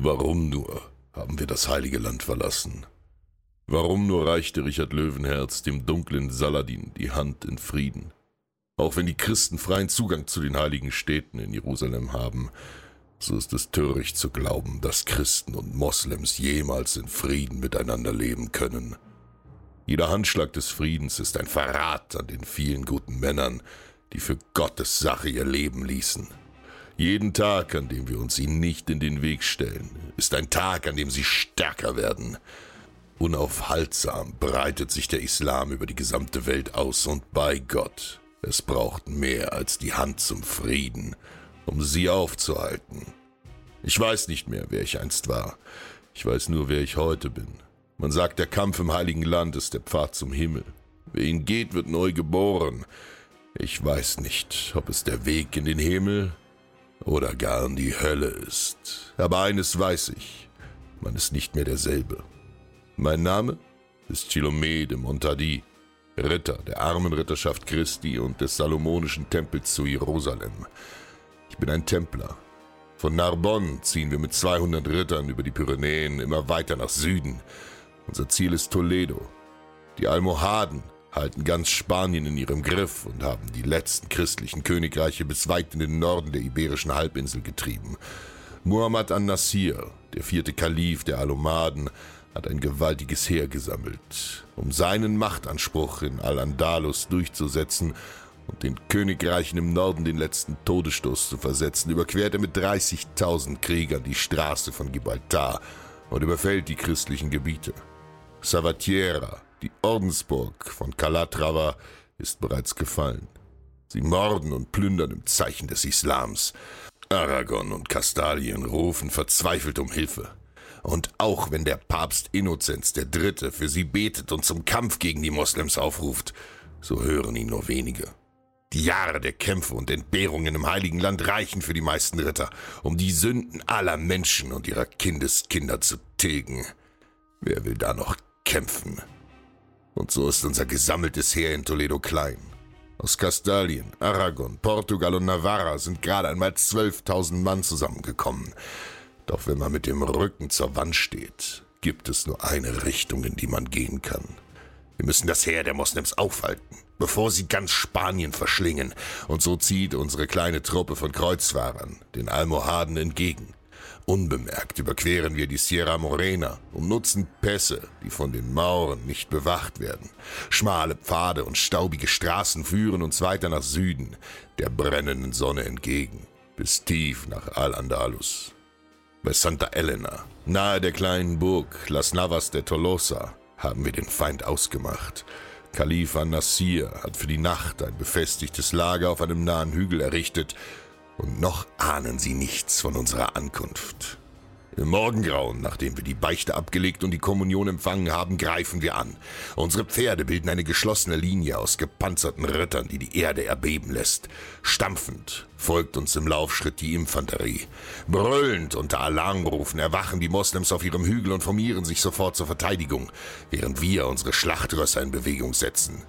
Warum nur haben wir das heilige Land verlassen? Warum nur reichte Richard Löwenherz dem dunklen Saladin die Hand in Frieden? Auch wenn die Christen freien Zugang zu den heiligen Städten in Jerusalem haben, so ist es töricht zu glauben, dass Christen und Moslems jemals in Frieden miteinander leben können. Jeder Handschlag des Friedens ist ein Verrat an den vielen guten Männern, die für Gottes Sache ihr Leben ließen. Jeden Tag, an dem wir uns ihnen nicht in den Weg stellen, ist ein Tag, an dem sie stärker werden. Unaufhaltsam breitet sich der Islam über die gesamte Welt aus und bei Gott, es braucht mehr als die Hand zum Frieden, um sie aufzuhalten. Ich weiß nicht mehr, wer ich einst war. Ich weiß nur, wer ich heute bin. Man sagt, der Kampf im heiligen Land ist der Pfad zum Himmel. Wer ihn geht, wird neu geboren. Ich weiß nicht, ob es der Weg in den Himmel oder gar in die Hölle ist. Aber eines weiß ich, man ist nicht mehr derselbe. Mein Name ist Chilome de Montadi, Ritter der armen Ritterschaft Christi und des Salomonischen Tempels zu Jerusalem. Ich bin ein Templer. Von Narbonne ziehen wir mit 200 Rittern über die Pyrenäen immer weiter nach Süden. Unser Ziel ist Toledo. Die Almohaden halten ganz Spanien in ihrem Griff und haben die letzten christlichen Königreiche bis weit in den Norden der iberischen Halbinsel getrieben. Muhammad an-Nasir, der vierte Kalif der Almohaden, hat ein gewaltiges Heer gesammelt, um seinen Machtanspruch in Al-Andalus durchzusetzen und den Königreichen im Norden den letzten Todesstoß zu versetzen, überquert er mit 30.000 Kriegern die Straße von Gibraltar und überfällt die christlichen Gebiete. Savatiera, die Ordensburg von Calatrava, ist bereits gefallen. Sie morden und plündern im Zeichen des Islams. Aragon und Kastalien rufen verzweifelt um Hilfe. Und auch wenn der Papst Innozenz III. für sie betet und zum Kampf gegen die Moslems aufruft, so hören ihn nur wenige. Die Jahre der Kämpfe und Entbehrungen im Heiligen Land reichen für die meisten Ritter, um die Sünden aller Menschen und ihrer Kindeskinder zu tilgen. Wer will da noch kämpfen? Und so ist unser gesammeltes Heer in Toledo klein. Aus Kastalien, Aragon, Portugal und Navarra sind gerade einmal 12.000 Mann zusammengekommen. Doch wenn man mit dem Rücken zur Wand steht, gibt es nur eine Richtung, in die man gehen kann. Wir müssen das Heer der Moslems aufhalten, bevor sie ganz Spanien verschlingen. Und so zieht unsere kleine Truppe von Kreuzfahrern den Almohaden entgegen. Unbemerkt überqueren wir die Sierra Morena und nutzen Pässe, die von den Mauren nicht bewacht werden. Schmale Pfade und staubige Straßen führen uns weiter nach Süden, der brennenden Sonne entgegen, bis tief nach Al-Andalus. Bei Santa Elena, nahe der kleinen Burg Las Navas de Tolosa, haben wir den Feind ausgemacht. Khalifa Nassir hat für die Nacht ein befestigtes Lager auf einem nahen Hügel errichtet, und noch ahnen sie nichts von unserer Ankunft. Im Morgengrauen, nachdem wir die Beichte abgelegt und die Kommunion empfangen haben, greifen wir an. Unsere Pferde bilden eine geschlossene Linie aus gepanzerten Rittern, die die Erde erbeben lässt. Stampfend folgt uns im Laufschritt die Infanterie. Brüllend unter Alarmrufen erwachen die Moslems auf ihrem Hügel und formieren sich sofort zur Verteidigung, während wir unsere Schlachtrösser in Bewegung setzen.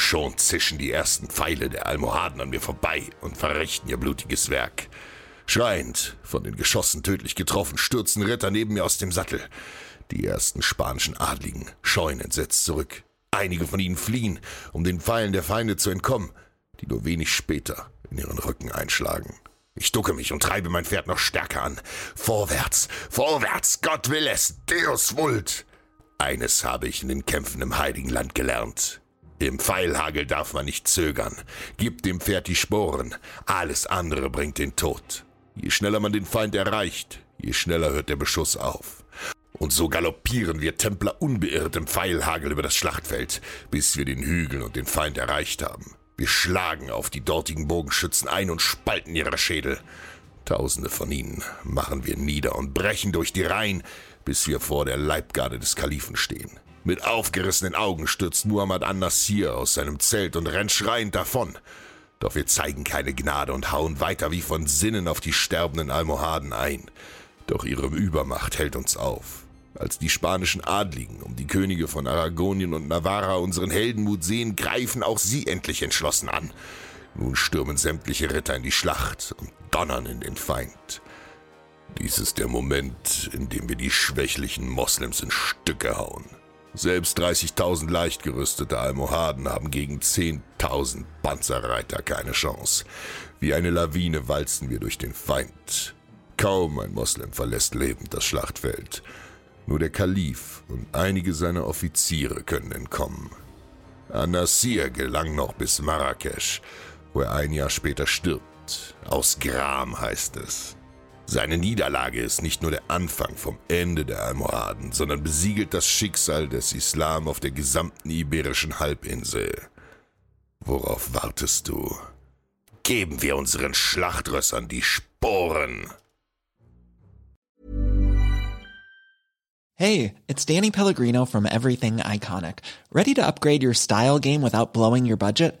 Schon zischen die ersten Pfeile der Almohaden an mir vorbei und verrichten ihr blutiges Werk. Schreiend, von den Geschossen tödlich getroffen, stürzen Ritter neben mir aus dem Sattel. Die ersten spanischen Adligen scheuen entsetzt zurück. Einige von ihnen fliehen, um den Pfeilen der Feinde zu entkommen, die nur wenig später in ihren Rücken einschlagen. Ich ducke mich und treibe mein Pferd noch stärker an. Vorwärts, vorwärts, Gott will es, Deus vult! Eines habe ich in den Kämpfen im Heiligen Land gelernt. Im Pfeilhagel darf man nicht zögern. Gib dem Pferd die Sporen. Alles andere bringt den Tod. Je schneller man den Feind erreicht, je schneller hört der Beschuss auf. Und so galoppieren wir Templer unbeirrt im Pfeilhagel über das Schlachtfeld, bis wir den Hügel und den Feind erreicht haben. Wir schlagen auf die dortigen Bogenschützen ein und spalten ihre Schädel. Tausende von ihnen machen wir nieder und brechen durch die Reihen, bis wir vor der Leibgarde des Kalifen stehen. Mit aufgerissenen Augen stürzt Muhammad an-Nasir aus seinem Zelt und rennt schreiend davon. Doch wir zeigen keine Gnade und hauen weiter wie von Sinnen auf die sterbenden Almohaden ein. Doch ihre Übermacht hält uns auf. Als die spanischen Adligen um die Könige von Aragonien und Navarra unseren Heldenmut sehen, greifen auch sie endlich entschlossen an. Nun stürmen sämtliche Ritter in die Schlacht und donnern in den Feind. Dies ist der Moment, in dem wir die schwächlichen Moslems in Stücke hauen. Selbst 30.000 leicht gerüstete Almohaden haben gegen 10.000 Panzerreiter keine Chance. Wie eine Lawine walzen wir durch den Feind. Kaum ein Moslem verlässt lebend das Schlachtfeld. Nur der Kalif und einige seiner Offiziere können entkommen. An-Nasir gelang noch bis Marrakesch, wo er ein Jahr später stirbt. Aus Gram heißt es. Seine Niederlage ist nicht nur der Anfang vom Ende der Almohaden, sondern besiegelt das Schicksal des Islam auf der gesamten iberischen Halbinsel. Worauf wartest du? Geben wir unseren Schlachtrössern die Sporen! Hey, it's Danny Pellegrino from Everything Iconic. Ready to upgrade your style game without blowing your budget?